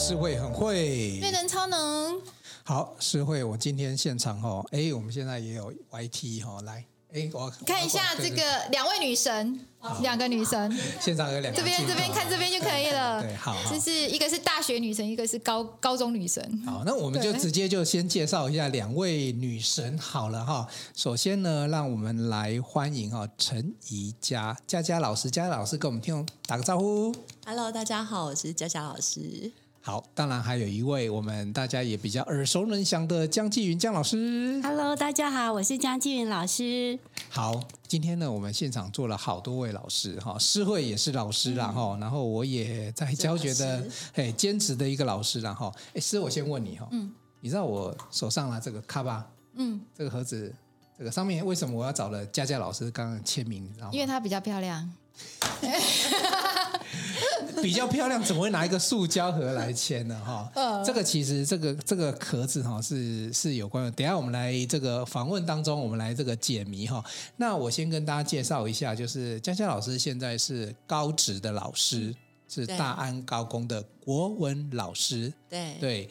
诗慧很会，瑞能超能。好，诗慧，我今天现场哦，哎，我们现在也有 YT 哈，来。哎，我看一下这个两位女神，两个女神，现场有两个，这边这边看这边就可以了。对，好，这是一个是大学女神，一个是高高中女神。好，那我们就直接就先介绍一下两位女神好了哈。首先呢，让我们来欢迎哈陈怡佳佳佳老师，佳佳老师跟我们听众打个招呼。Hello，大家好，我是佳佳老师。好，当然还有一位我们大家也比较耳熟能详的江继云江老师。Hello，大家好，我是江继云老师。好，今天呢，我们现场坐了好多位老师哈，诗慧也是老师啦哈，然后我也在教学的嘿兼职的一个老师然后，哎，诗，我先问你哈，嗯，你知道我手上拿这个卡吧，嗯，这个盒子，这个上面为什么我要找了佳佳老师刚刚签名？你知道吗？因为她比较漂亮。比较漂亮，怎么会拿一个塑胶盒来签呢？哈，这个其实这个这个壳子哈是是有关的。等下我们来这个访问当中，我们来这个解谜哈。那我先跟大家介绍一下，就是佳佳老师现在是高职的老师，是大安高工的国文老师。对对，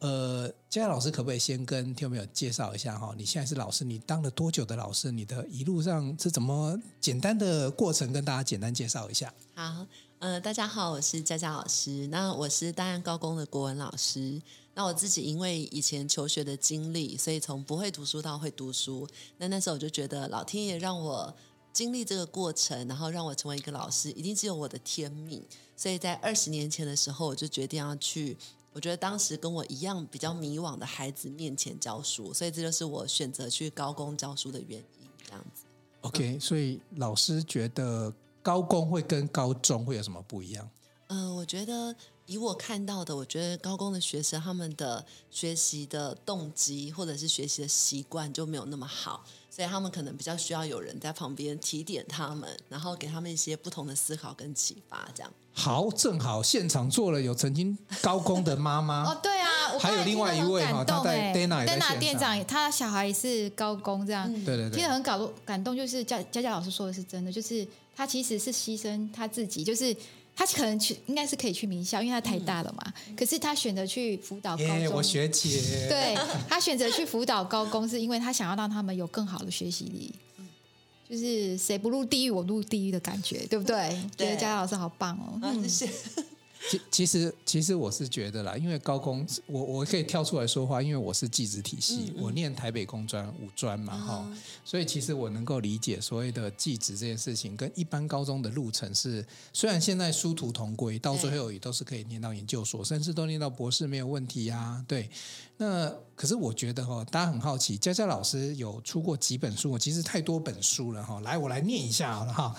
呃，佳佳老师可不可以先跟听众朋友介绍一下哈？你现在是老师，你当了多久的老师？你的一路上是怎么简单的过程，跟大家简单介绍一下。好。呃，大家好，我是佳佳老师。那我是大安高工的国文老师。那我自己因为以前求学的经历，所以从不会读书到会读书。那那时候我就觉得，老天爷让我经历这个过程，然后让我成为一个老师，一定是有我的天命。所以在二十年前的时候，我就决定要去。我觉得当时跟我一样比较迷惘的孩子面前教书，所以这就是我选择去高工教书的原因。这样子。OK，嗯，所以老师觉得。高工会跟高中会有什么不一样？嗯、呃，我觉得以我看到的，我觉得高工的学生他们的学习的动机或者是学习的习惯就没有那么好，所以他们可能比较需要有人在旁边提点他们，然后给他们一些不同的思考跟启发。这样。好，正好现场坐了有曾经高工的妈妈。哦，对啊，还有另外一位哈，他在 Dana Dana 店长，他小孩也是高工，这样、嗯、对对对，听得很感动，感动就是佳佳佳老师说的是真的，就是。他其实是牺牲他自己，就是他可能去应该是可以去名校，因为他太大了嘛。嗯、可是他选择去辅导高中，yeah, 我学姐。对，他选择去辅导高工，是因为他想要让他们有更好的学习力。就是谁不入地狱，我入地狱的感觉，对不对？对，觉得佳佳老师好棒哦。嗯，谢谢。其其实其实我是觉得啦，因为高工我我可以跳出来说话，因为我是技职体系，我念台北工专五专嘛哈，哦，所以其实我能够理解所谓的技职这件事情，跟一般高中的路程是，虽然现在殊途同归，到最后也都是可以念到研究所，甚至都念到博士没有问题啊。对，那可是我觉得哈，大家很好奇，佳佳老师有出过几本书？其实太多本书了哈，来我来念一下好了哈。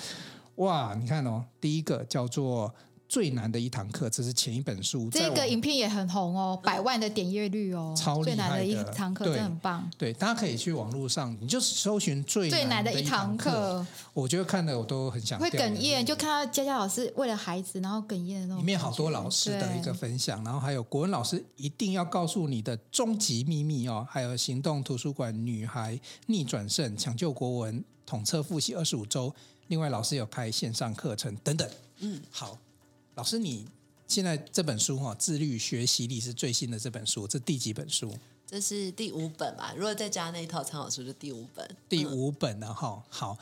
哇，你看哦，第一个叫做。最难的一堂课，这是前一本书。这个影片也很红哦，百万的点阅率哦，超厉害的。最难的一堂课真的很棒。对，大家可以去网络上，你就搜寻最最难的一堂课。我觉得看的我都很想。会哽咽，就看到佳佳老师为了孩子，然后哽咽的那种。里面好多老师的一个分享，然后还有国文老师一定要告诉你的终极秘密哦，还有行动图书馆女孩逆转胜抢救国文统测复习二十五周，另外老师有开线上课程等等。嗯，好。老师，你现在这本书哈，《自律学习力》是最新的这本书，这第几本书？这是第五本吧？如果再加那一套参考书，就第五本。第五本了哈。好，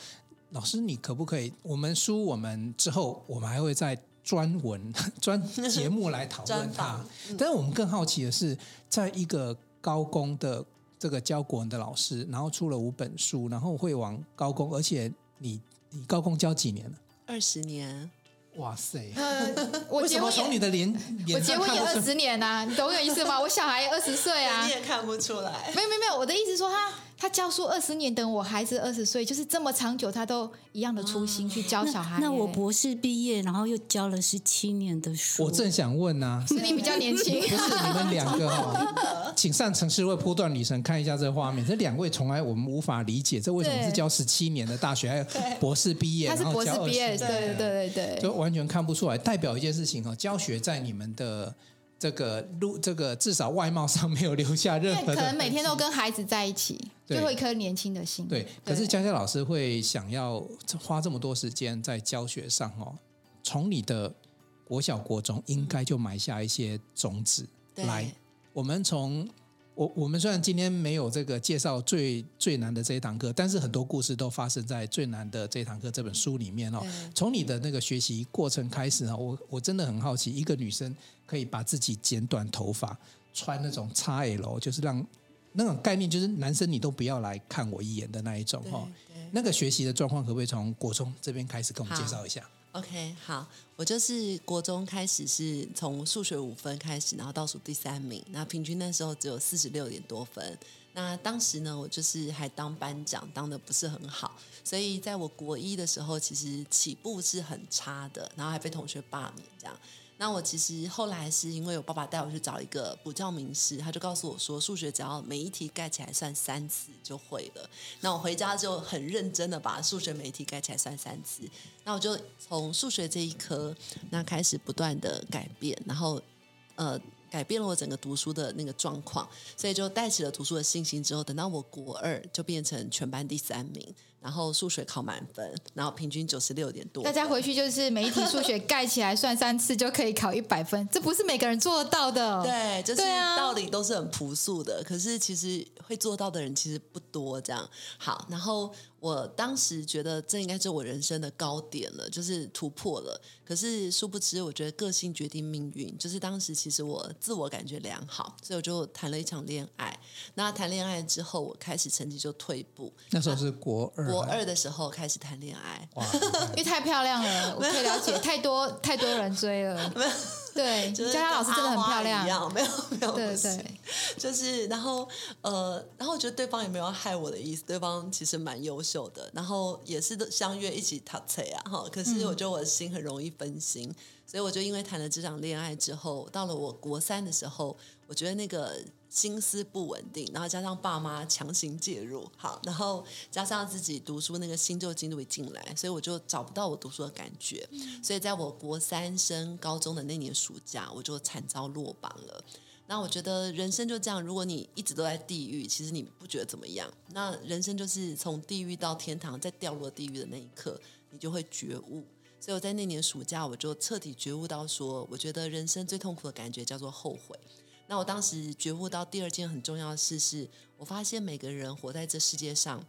老师，你可不可以？我们书我们之后，我们还会再专文 专节目来讨论它。但是我们更好奇的是，在一个高工的这个教国文的老师，然后出了五本书，然后会往高工，而且你你高工教几年了？二十年。哇塞！呃，我结婚从你的脸，我结婚也二十年呐，啊，你懂我意思吗？我小孩也二十岁啊，你也看不出来。没有没有没有，我的意思说他。他教书二十年，等我孩子二十岁，就是这么长久，他都一样的初心去教小孩。那，那我博士毕业，然后又教了十七年的书。我正想问呢、啊，是你比较年轻？不是你们两个哈、哦，请上城市会波段女神看一下这个画面。这两位从来我们无法理解，这为什么是教十七年的大学，还有博士毕业，他是博士毕业，对对对对，就完全看不出来。代表一件事情哈，教学在你们的。这个路，这个至少外貌上没有留下任何。可能每天都跟孩子在一起，最后一颗年轻的心。对，可是佳佳老师会想要花这么多时间在教学上哦。从你的国小国中应该就埋下一些种子。对来，我们从我我们虽然今天没有这个介绍最最难的这一堂课，但是很多故事都发生在最难的这一堂课这本书里面哦。从你的那个学习过程开始啊，我我真的很好奇，一个女生可以把自己剪短头发，穿那种 XL，就是让那种概念，就是男生你都不要来看我一眼的那一种哈。那个学习的状况，可不可以从国中这边开始跟我们介绍一下？OK，好，我就是国中开始是从数学五分开始，然后倒数第三名，那平均那时候只有四十六点多分。那当时呢，我就是还当班长，当的不是很好，所以在我国一的时候，其实起步是很差的，然后还被同学罢免这样。那我其实后来是因为我爸爸带我去找一个补教名师，他就告诉我说，数学只要每一题盖起来算三次就会了。那我回家就很认真的把数学每一题盖起来算三次。那我就从数学这一科那开始不断的改变，然后呃改变了我整个读书的那个状况，所以就带起了读书的信心。之后等到我国二就变成全班第三名。然后数学考满分，然后平均九十六点多。大家回去就是每一题数学盖起来算三次就可以考一百分，这不是每个人做得到的。对，就是道理都是很朴素的，可是其实会做到的人其实不多。这样好，然后。我当时觉得这应该是我人生的高点了，就是突破了。可是殊不知，我觉得个性决定命运。就是当时其实我自我感觉良好，所以我就谈了一场恋爱。那谈恋爱之后，我开始成绩就退步。那时候是国二，国二的时候开始谈恋爱，哇 因为太漂亮了，我可以了解，太多太多人追了。对，佳佳老师真的很漂亮。一样，没有 没有，对对，就是然后呃，然后我觉得对方也没有害我的意思，对方其实蛮优秀的，然后也是相约一起谈菜啊哈。可是我觉得我的心很容易分心，嗯、所以我就因为谈了这场恋爱之后，到了我国三的时候，我觉得那个。心思不稳定，然后加上爸妈强行介入，好，然后加上自己读书那个新旧进度一进来，所以我就找不到我读书的感觉。所以在我国三升高中的那年暑假，我就惨遭落榜了。那我觉得人生就这样，如果你一直都在地狱，其实你不觉得怎么样。那人生就是从地狱到天堂，在掉落地狱的那一刻，你就会觉悟。所以我在那年暑假，我就彻底觉悟到说，我觉得人生最痛苦的感觉叫做后悔。那我当时觉悟到第二件很重要的事是，我发现每个人活在这世界上，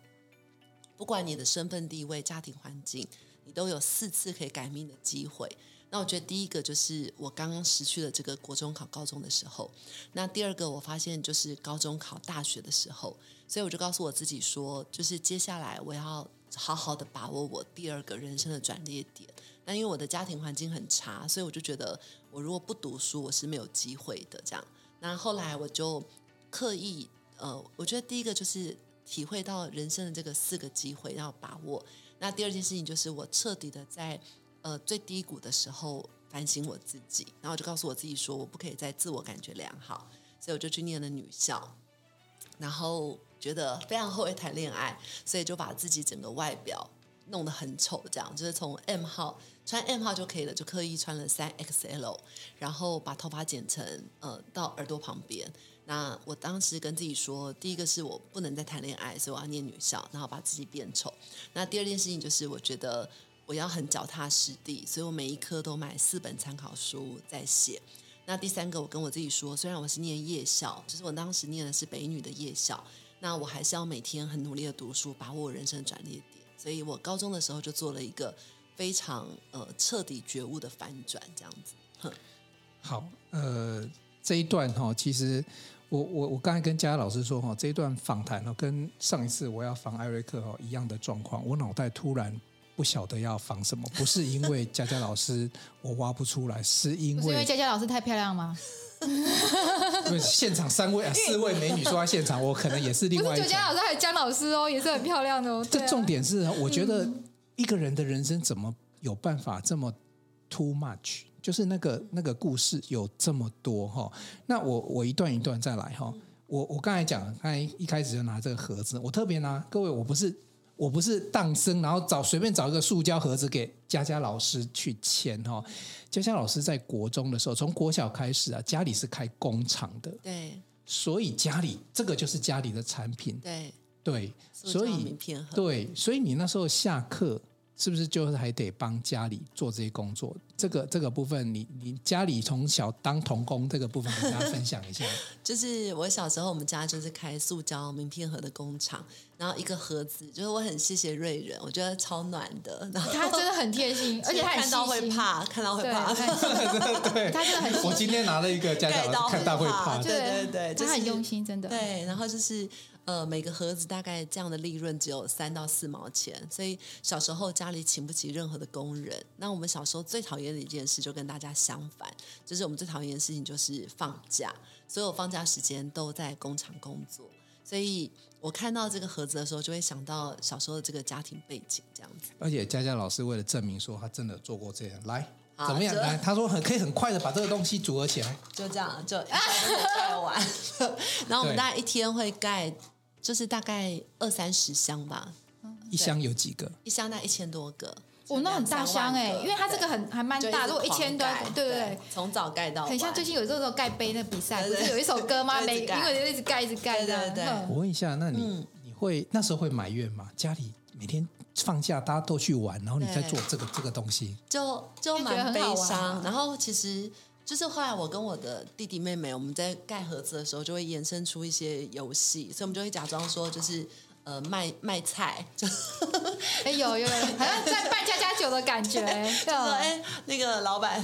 不管你的身份地位、家庭环境，你都有四次可以改命的机会。那我觉得第一个就是我刚刚失去了这个国中考高中的时候，那第二个我发现就是高中考大学的时候，所以我就告诉我自己说，就是接下来我要好好的把握我第二个人生的转捩点。那因为我的家庭环境很差，所以我就觉得我如果不读书，我是没有机会的这样。那后来我就刻意，呃，我觉得第一个就是体会到人生的这个四个机会要把握。那第二件事情就是我彻底的在呃最低谷的时候反省我自己，然后我就告诉我自己说，我不可以再自我感觉良好，所以我就去念了女校，然后觉得非常后悔谈恋爱，所以就把自己整个外表弄得很丑，这样就是从 M 号。穿 M 号就可以了，就刻意穿了三 XL，然后把头发剪成呃到耳朵旁边。那我当时跟自己说，第一个是我不能再谈恋爱，所以我要念女校，然后把自己变丑。那第二件事情就是我觉得我要很脚踏实地，所以我每一科都买四本参考书在写。那第三个，我跟我自己说，虽然我是念夜校，就是我当时念的是北女的夜校，那我还是要每天很努力的读书，把握我人生转捩点。所以我高中的时候就做了一个。非常呃彻底觉悟的反转，这样子。哼，好，呃，这一段哈，其实我我我刚才跟佳佳老师说哈，这一段访谈呢，跟上一次我要访艾瑞克哈一样的状况，我脑袋突然不晓得要防什么，不是因为佳佳老师我挖不出来，是因为是因为佳佳老师太漂亮吗？因为现场三位啊四位美女坐在现场，我可能也是另外一。不是佳佳老师，还有姜老师哦，也是很漂亮的哦。这重点是，我觉得。嗯一个人的人生怎么有办法这么 too much？就是那个那个故事有这么多哈。那我我一段一段再来哈。我我刚才讲，刚才一开始就拿这个盒子，我特别拿各位，我不是我不是当生，然后找随便找一个塑胶盒子给佳佳老师去签哈。佳佳老师在国中的时候，从国小开始啊，家里是开工厂的，对，所以家里这个就是家里的产品，对对，所以对，所以你那时候下课。是不是就是还得帮家里做这些工作？这个这个部分你，你你家里从小当童工这个部分，跟大家分享一下。就是我小时候，我们家就是开塑胶名片盒的工厂，然后一个盒子，就是我很谢谢瑞仁，我觉得超暖的。然后他真的很贴心，而且他看到会怕，看到会怕。对，对 他真的很。我今天拿了一个家长，看到会怕。对对对，他很用心，真的。对，然后就是。呃，每个盒子大概这样的利润只有三到四毛钱，所以小时候家里请不起任何的工人。那我们小时候最讨厌的一件事，就跟大家相反，就是我们最讨厌的事情就是放假，所有放假时间都在工厂工作。所以我看到这个盒子的时候，就会想到小时候的这个家庭背景这样子。而且佳佳老师为了证明说他真的做过这样，来怎么样？来，他说很可以很快的把这个东西组合起来，就这样就盖完。然后我们大概一天会盖。就是大概二三十箱吧，一箱有几个？一箱大概一千多个，哦，那很大箱哎，因为它这个很还蛮大，如果一千多，对对对，从早盖到，很像最近有这种盖杯的比赛，不是有一首歌吗？每因为一直盖一直盖的。对，我问一下，那你你会那时候会埋怨吗？家里每天放假大家都去玩，然后你在做这个这个东西，就就蛮悲伤。然后其实。就是后来我跟我的弟弟妹妹，我们在盖盒子的时候，就会延伸出一些游戏，所以我们就会假装说，就是呃卖卖菜，就哎有有有，好像在办家家酒的感觉，就说哎那个老板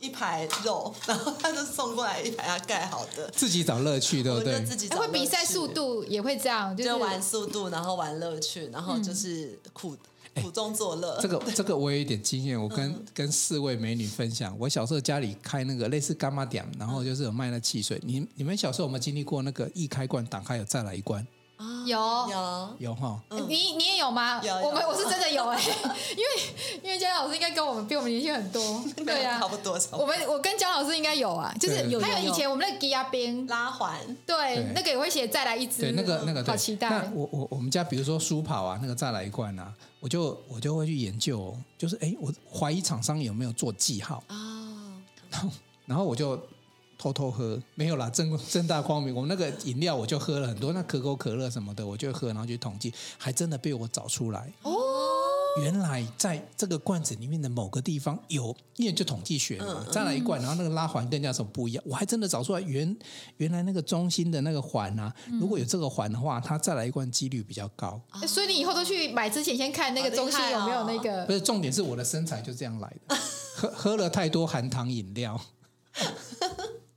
一排肉，然后他就送过来一排他盖好的，自己找乐趣对不对？自己找会比赛速度也会这样，就是玩速度，然后玩乐趣，然后就是苦。苦中作乐，这个 这个我有一点经验，我跟、嗯、跟四位美女分享。我小时候家里开那个类似干妈店，然后就是有卖那汽水。你你们小时候有没有经历过那个一开罐打开有再来一罐？有。有。有哈，你你也有吗？有，我们我是真的有哎，因为因为姜老师应该跟我们比我们年轻很多，对呀，差不多。我们我跟姜老师应该有啊，就是有还有以前我们那个鸡鸭冰拉环，对，那个也会写再来一支，对，那个那个好期待。那我我我们家比如说书跑啊，那个再来一罐啊，我就我就会去研究，就是哎，我怀疑厂商有没有做记号。啊，然后然后我就。偷偷喝没有啦，正正大光明。我那个饮料我就喝了很多，那可口可乐什么的我就喝，然后去统计，还真的被我找出来。哦，原来在这个罐子里面的某个地方有，因为就统计学嘛，再来一罐，然后那个拉环跟人家什么不一样，我还真的找出来原原来那个中心的那个环啊，如果有这个环的话，它再来一罐几率比较高。所以你以后都去买之前先看那个中心有没有那个。不是重点是我的身材就这样来的，喝喝了太多含糖饮料。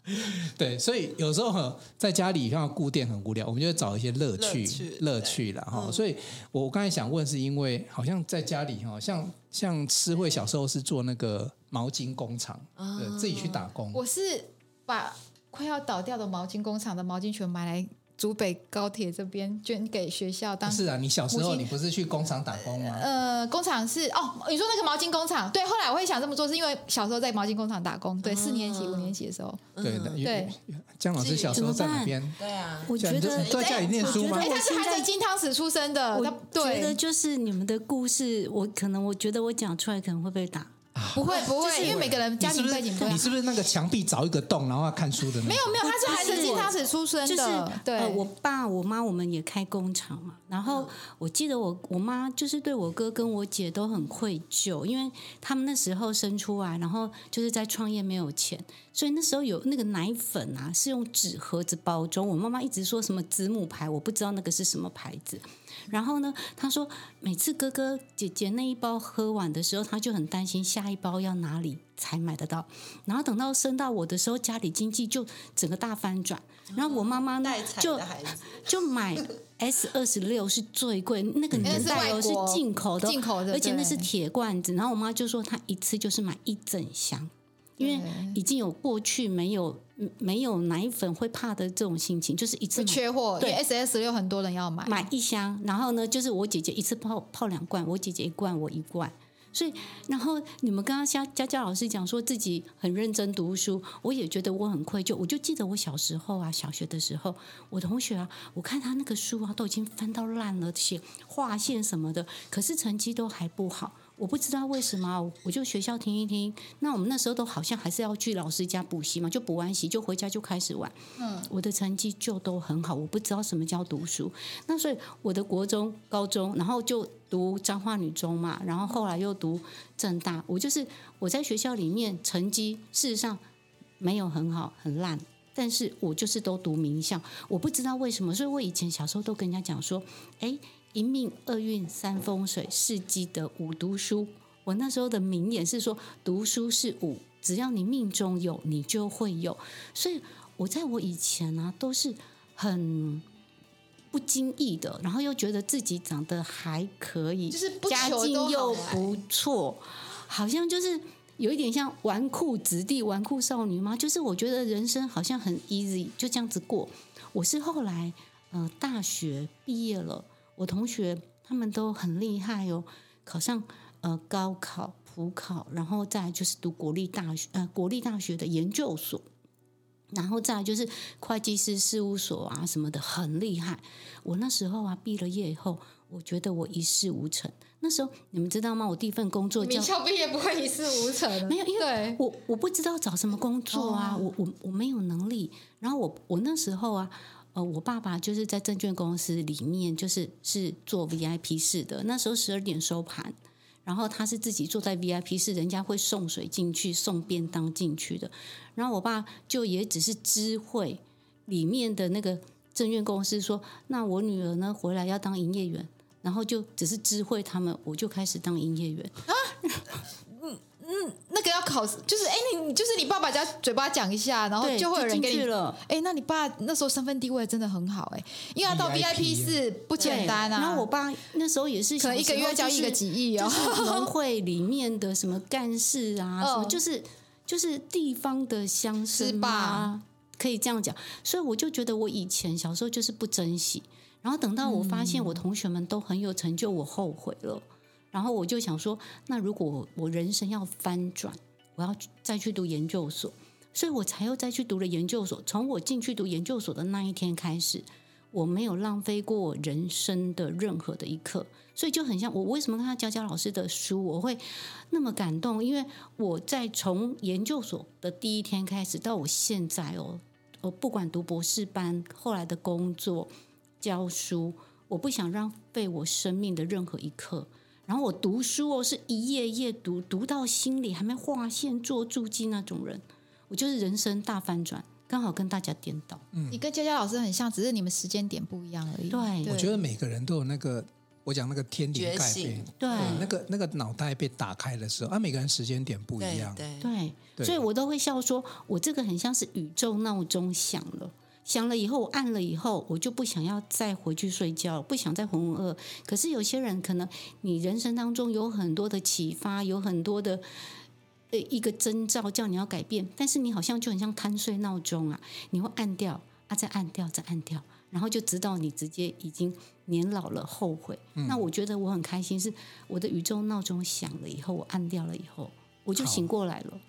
对，所以有时候在家里像固电很无聊，我们就会找一些乐趣乐趣了哈。所以我刚才想问，是因为好像在家里哈，像像诗慧小时候是做那个毛巾工厂，对，自己去打工。我是把快要倒掉的毛巾工厂的毛巾全买来。竹北高铁这边捐给学校当是啊，你小时候你不是去工厂打工吗？呃，工厂是哦，你说那个毛巾工厂，对。后来我会想这么做，是因为小时候在毛巾工厂打工，对，四年级、五年级的时候，对的，对。姜老师小时候在哪边？对啊，我觉得在家里念书吗？他是还是金汤匙出生的，我觉得就是你们的故事，我可能我觉得我讲出来可能会被打。不会不会，因为每个人家庭背景不一样。你是不是那个墙壁凿一个洞，然后要看书的？没有没有，他是还是金汤匙出生的。对，我爸我妈我们也开工厂嘛。然后我记得我我妈就是对我哥跟我姐都很愧疚，因为他们那时候生出来，然后就是在创业没有钱，所以那时候有那个奶粉啊是用纸盒子包装。我妈妈一直说什么子母牌，我不知道那个是什么牌子。然后呢，她说每次哥哥姐姐那一包喝完的时候，她就很担心下一包要哪里才买得到。然后等到生到我的时候，家里经济就整个大翻转。然后我妈妈呢，就 就买 S 二十六是最贵，那个年代哦是进口的，进口的，而且那是铁罐子。然后我妈就说，她一次就是买一整箱，因为已经有过去没有。没有奶粉会怕的这种心情，就是一次缺货。对，S S 六很多人要买，买一箱。然后呢，就是我姐姐一次泡泡两罐，我姐姐一罐，我一罐。所以，然后你们刚刚像佳佳老师讲说自己很认真读书，我也觉得我很愧疚。我就记得我小时候啊，小学的时候，我同学啊，我看他那个书啊，都已经翻到烂了，写划线什么的，可是成绩都还不好。我不知道为什么，我就学校听一听。那我们那时候都好像还是要去老师家补习嘛，就补完习就回家就开始玩。嗯，我的成绩就都很好，我不知道什么叫读书。那所以我的国中、高中，然后就读彰化女中嘛，然后后来又读政大。我就是我在学校里面成绩事实上没有很好，很烂，但是我就是都读名校。我不知道为什么，所以我以前小时候都跟人家讲说，哎。一命二运三风水，四积德五读书。我那时候的名言是说，读书是五，只要你命中有，你就会有。所以我在我以前呢、啊，都是很不经意的，然后又觉得自己长得还可以，就是家境又不错，好像就是有一点像纨绔子弟、纨绔少女吗。就是我觉得人生好像很 easy，就这样子过。我是后来呃大学毕业了。我同学他们都很厉害哦，考上呃高考、普考，然后再就是读国立大学呃国立大学的研究所，然后再就是会计师事务所啊什么的，很厉害。我那时候啊毕了业以后，我觉得我一事无成。那时候你们知道吗？我第一份工作叫，名校毕业不会一事无成，没有，因为我我不知道找什么工作啊，我我我没有能力。然后我我那时候啊。呃，我爸爸就是在证券公司里面，就是是做 VIP 室的。那时候十二点收盘，然后他是自己坐在 VIP 室，人家会送水进去，送便当进去的。然后我爸就也只是知会里面的那个证券公司说，那我女儿呢回来要当营业员，然后就只是知会他们，我就开始当营业员啊。嗯，那个要考，就是哎，你就是你爸爸家嘴巴讲一下，然后就会有人给你了。哎，那你爸那时候身份地位真的很好哎，因为他到 VIP 是不简单啊。然后我爸那时候也是，可能一个月交一个几亿哦。农会里面的什么干事啊，什么就是就是地方的乡绅吧，可以这样讲。所以我就觉得我以前小时候就是不珍惜，然后等到我发现我同学们都很有成就，我后悔了。然后我就想说，那如果我人生要翻转，我要再去读研究所，所以我才又再去读了研究所。从我进去读研究所的那一天开始，我没有浪费过人生的任何的一刻，所以就很像我为什么看到佳佳老师的书，我会那么感动，因为我在从研究所的第一天开始到我现在哦，我不管读博士班，后来的工作、教书，我不想浪费我生命的任何一刻。然后我读书哦，是一页页读，读到心里还没划线做注记那种人，我就是人生大翻转，刚好跟大家颠倒。嗯，你跟佳佳老师很像，只是你们时间点不一样而已。对，我觉得每个人都有那个，我讲那个天灵盖变，对，那个那个脑袋被打开的时候，啊，每个人时间点不一样，对对，对，所以我都会笑说，我这个很像是宇宙闹钟响了。想了以后，我按了以后，我就不想要再回去睡觉，不想再浑浑噩噩。可是有些人可能，你人生当中有很多的启发，有很多的呃一个征兆叫你要改变，但是你好像就很像贪睡闹钟啊，你会按掉啊，再按掉，再按掉，然后就知道你直接已经年老了，后悔。嗯。那我觉得我很开心，是我的宇宙闹钟响了以后，我按掉了以后，我就醒过来了。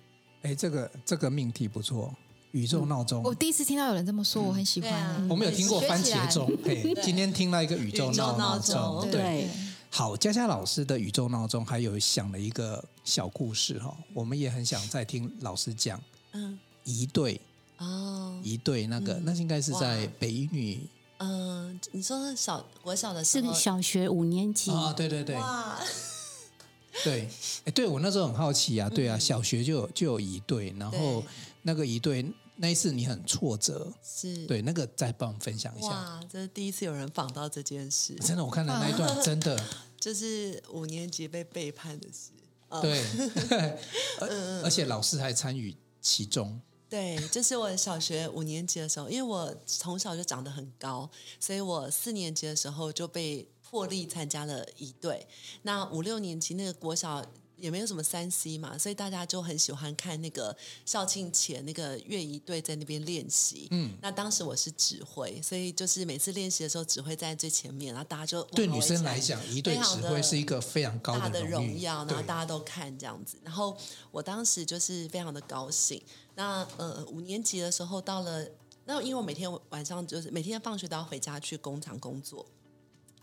哎，这个这个命题不错。宇宙闹钟，我第一次听到有人这么说，我很喜欢。我没有听过番茄钟，嘿，今天听到一个宇宙闹钟。对，好，佳佳老师的宇宙闹钟还有想了一个小故事哈，我们也很想再听老师讲。嗯，一对哦，一对那个，那应该是在北一女。嗯，你说小我小的时候，是小学五年级。啊？对对对，对，哎，对我那时候很好奇啊，对啊，小学就有就有一对，然后那个仪队。那一次你很挫折，是对那个再帮我们分享一下。哇，这是第一次有人访到这件事，真的，我看了那一段真的 就是五年级被背叛的事。对，而而且老师还参与其中。对，就是我小学五年级的时候，因为我从小就长得很高，所以我四年级的时候就被破例参加了一队。那五六年级那个国小。也没有什么三 C 嘛，所以大家就很喜欢看那个校庆前那个乐仪队在那边练习。嗯，那当时我是指挥，所以就是每次练习的时候，指挥在最前面，然后大家就对女生来讲，一队指挥是一个非常高的荣耀，然后大家都看这样子。然后我当时就是非常的高兴。那呃，五年级的时候到了，那因为我每天晚上就是每天放学都要回家去工厂工作，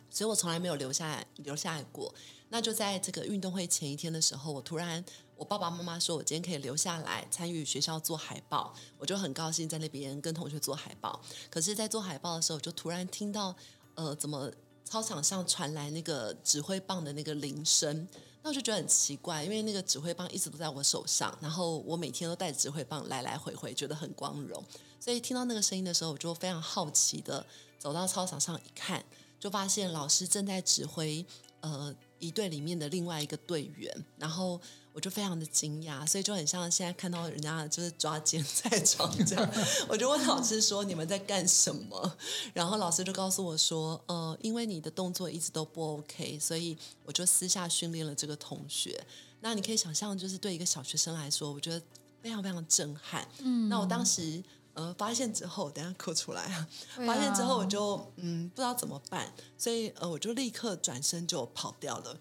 所以我从来没有留下来留下来过。那就在这个运动会前一天的时候，我突然我爸爸妈妈说我今天可以留下来参与学校做海报，我就很高兴在那边跟同学做海报。可是，在做海报的时候，我就突然听到呃，怎么操场上传来那个指挥棒的那个铃声？那我就觉得很奇怪，因为那个指挥棒一直都在我手上，然后我每天都带着指挥棒来来回回，觉得很光荣。所以听到那个声音的时候，我就非常好奇的走到操场上一看，就发现老师正在指挥呃一队里面的另外一个队员，然后我就非常的惊讶，所以就很像现在看到人家就是抓奸在床这样，我就问老师说，你们在干什么？然后老师就告诉我说，呃，因为你的动作一直都不 OK，所以我就私下训练了这个同学。那你可以想象，就是对一个小学生来说，我觉得非常非常震撼。嗯，那我当时。呃，发现之后，等下哭出来啊！发现之后，我就嗯不知道怎么办，所以呃，我就立刻转身就跑掉了。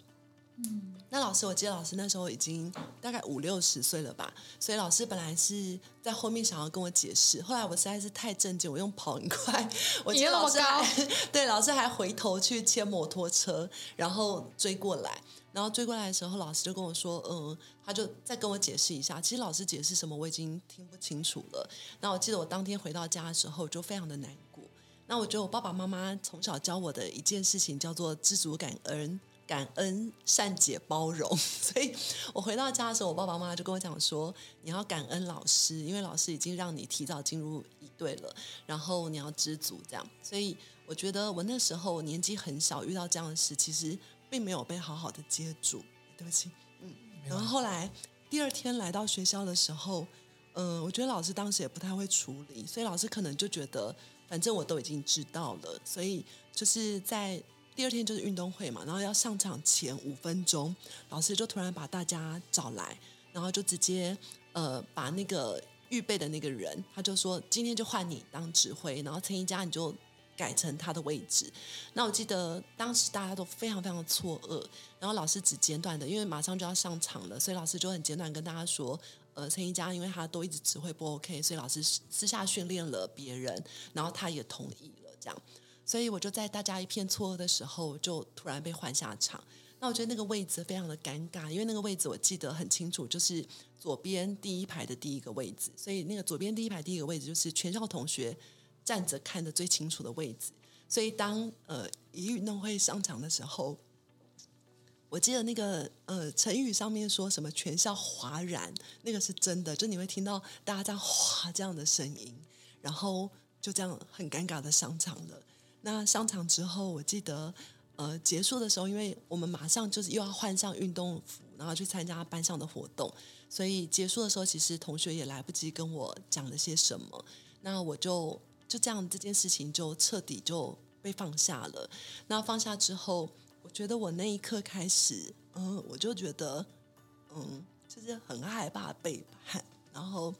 嗯，那老师，我记得老师那时候已经大概五六十岁了吧，所以老师本来是在后面想要跟我解释，后来我实在是太震惊，我用跑很快，我记得老师还 对老师还回头去牵摩托车，然后追过来。然后追过来的时候，老师就跟我说：“嗯，他就再跟我解释一下。其实老师解释什么我已经听不清楚了。那我记得我当天回到家的时候就非常的难过。那我觉得我爸爸妈妈从小教我的一件事情叫做知足感恩、感恩、善解、包容。所以我回到家的时候，我爸爸妈妈就跟我讲说：你要感恩老师，因为老师已经让你提早进入一队了。然后你要知足，这样。所以我觉得我那时候年纪很小，遇到这样的事，其实。”并没有被好好的接住，对不起，嗯。然后后来第二天来到学校的时候，嗯、呃，我觉得老师当时也不太会处理，所以老师可能就觉得，反正我都已经知道了，所以就是在第二天就是运动会嘛，然后要上场前五分钟，老师就突然把大家找来，然后就直接呃把那个预备的那个人，他就说今天就换你当指挥，然后陈一佳你就。改成他的位置，那我记得当时大家都非常非常错愕，然后老师只简短的，因为马上就要上场了，所以老师就很简短跟大家说，呃，陈一佳因为他都一直指挥不 OK，所以老师私下训练了别人，然后他也同意了这样，所以我就在大家一片错愕的时候，就突然被换下场。那我觉得那个位置非常的尴尬，因为那个位置我记得很清楚，就是左边第一排的第一个位置，所以那个左边第一排第一个位置就是全校同学。站着看的最清楚的位置，所以当呃一运动会上场的时候，我记得那个呃成语上面说什么全校哗然，那个是真的，就你会听到大家在哗这样的声音，然后就这样很尴尬的上场了。那上场之后，我记得呃结束的时候，因为我们马上就是又要换上运动服，然后去参加班上的活动，所以结束的时候，其实同学也来不及跟我讲了些什么，那我就。就这样，这件事情就彻底就被放下了。那放下之后，我觉得我那一刻开始，嗯，我就觉得，嗯，就是很害怕背叛。然后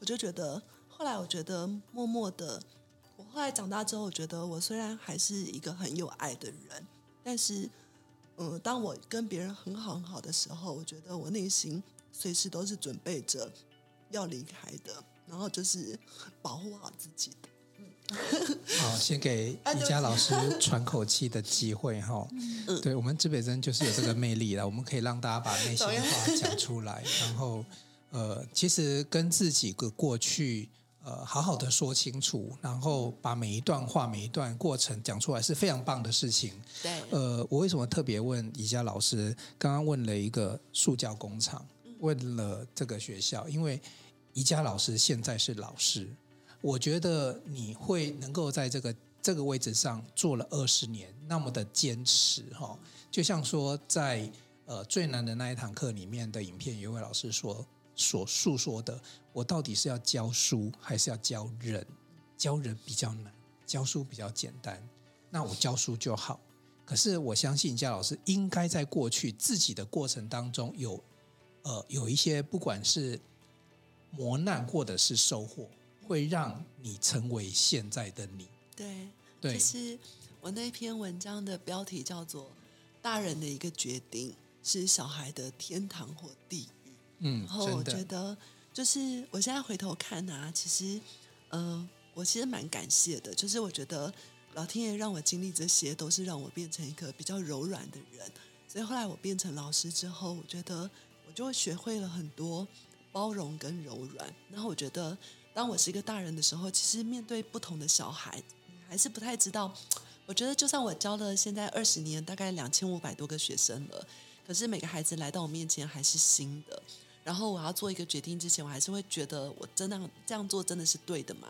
我就觉得，后来我觉得默默的，我后来长大之后，我觉得我虽然还是一个很有爱的人，但是，嗯，当我跟别人很好很好的时候，我觉得我内心随时都是准备着要离开的，然后就是保护好自己的。好，先给宜家老师喘口气的机会哈。嗯、对我们指北针就是有这个魅力了，我们可以让大家把内心话 讲出来，然后呃，其实跟自己的过去呃好好的说清楚，然后把每一段话、每一段过程讲出来是非常棒的事情。对，呃，我为什么特别问宜家老师？刚刚问了一个塑胶工厂，问了这个学校，因为宜家老师现在是老师。我觉得你会能够在这个这个位置上做了二十年，那么的坚持哈，就像说在呃最难的那一堂课里面的影片，有位老师说所诉说的，我到底是要教书还是要教人？教人比较难，教书比较简单，那我教书就好。可是我相信佳老师应该在过去自己的过程当中有呃有一些不管是磨难或者是收获。会让你成为现在的你。对，对，其实我那篇文章的标题叫做《大人的一个决定是小孩的天堂或地狱》。嗯，然后我觉得，就是我现在回头看啊，其实，嗯、呃，我其实蛮感谢的。就是我觉得老天爷让我经历这些，都是让我变成一个比较柔软的人。所以后来我变成老师之后，我觉得我就会学会了很多包容跟柔软。然后我觉得，当我是一个大人的时候，其实面对不同的小孩，还是不太知道。我觉得，就算我教了现在二十年，大概两千五百多个学生了，可是每个孩子来到我面前还是新的。然后我要做一个决定之前，我还是会觉得我真的这样做真的是对的吗？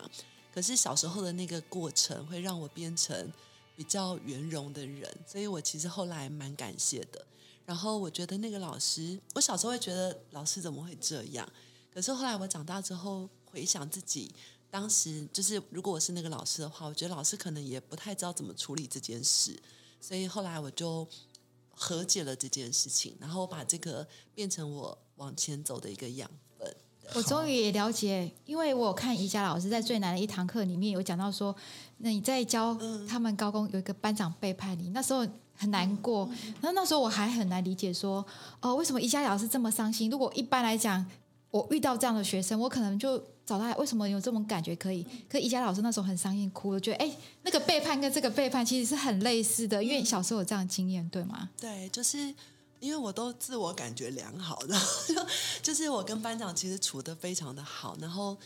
可是小时候的那个过程会让我变成比较圆融的人，所以我其实后来蛮感谢的。然后我觉得那个老师，我小时候会觉得老师怎么会这样？可是后来我长大之后回想自己当时，就是如果我是那个老师的话，我觉得老师可能也不太知道怎么处理这件事，所以后来我就和解了这件事情，然后我把这个变成我。往前走的一个养分。我终于也了解，因为我有看宜家老师在最难的一堂课里面有讲到说，那你在教他们高工有一个班长背叛你，那时候很难过。那那时候我还很难理解说，哦，为什么宜家老师这么伤心？如果一般来讲，我遇到这样的学生，我可能就找他，为什么有这种感觉可以？可宜家老师那时候很伤心哭，了觉得哎，那个背叛跟这个背叛其实是很类似的，因为小时候有这样的经验，对吗？对，就是。因为我都自我感觉良好，然后就就是我跟班长其实处的非常的好，然后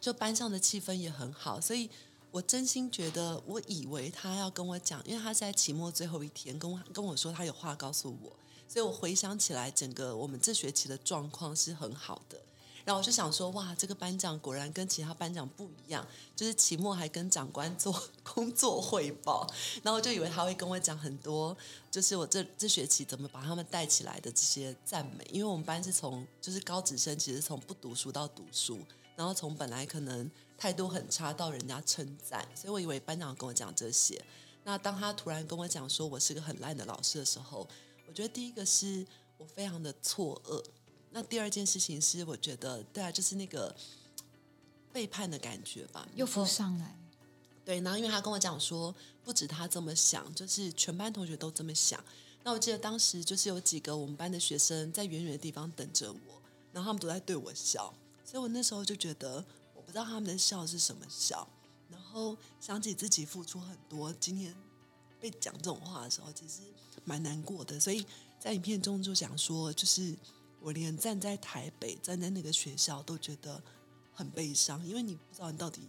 就班上的气氛也很好，所以我真心觉得，我以为他要跟我讲，因为他是在期末最后一天跟我跟我说他有话告诉我，所以我回想起来，整个我们这学期的状况是很好的。然后我就想说，哇，这个班长果然跟其他班长不一样，就是期末还跟长官做 工作汇报。然后就以为他会跟我讲很多，就是我这这学期怎么把他们带起来的这些赞美。因为我们班是从就是高职生，其实从不读书到读书，然后从本来可能态度很差到人家称赞，所以我以为班长跟我讲这些。那当他突然跟我讲说我是个很烂的老师的时候，我觉得第一个是我非常的错愕。那第二件事情是，我觉得对啊，就是那个背叛的感觉吧，又浮上来。对，然后因为他跟我讲说，不止他这么想，就是全班同学都这么想。那我记得当时就是有几个我们班的学生在远远的地方等着我，然后他们都在对我笑，所以我那时候就觉得，我不知道他们的笑是什么笑。然后想起自己付出很多，今天被讲这种话的时候，其实蛮难过的。所以在影片中就想说，就是。我连站在台北，站在那个学校都觉得很悲伤，因为你不知道你到底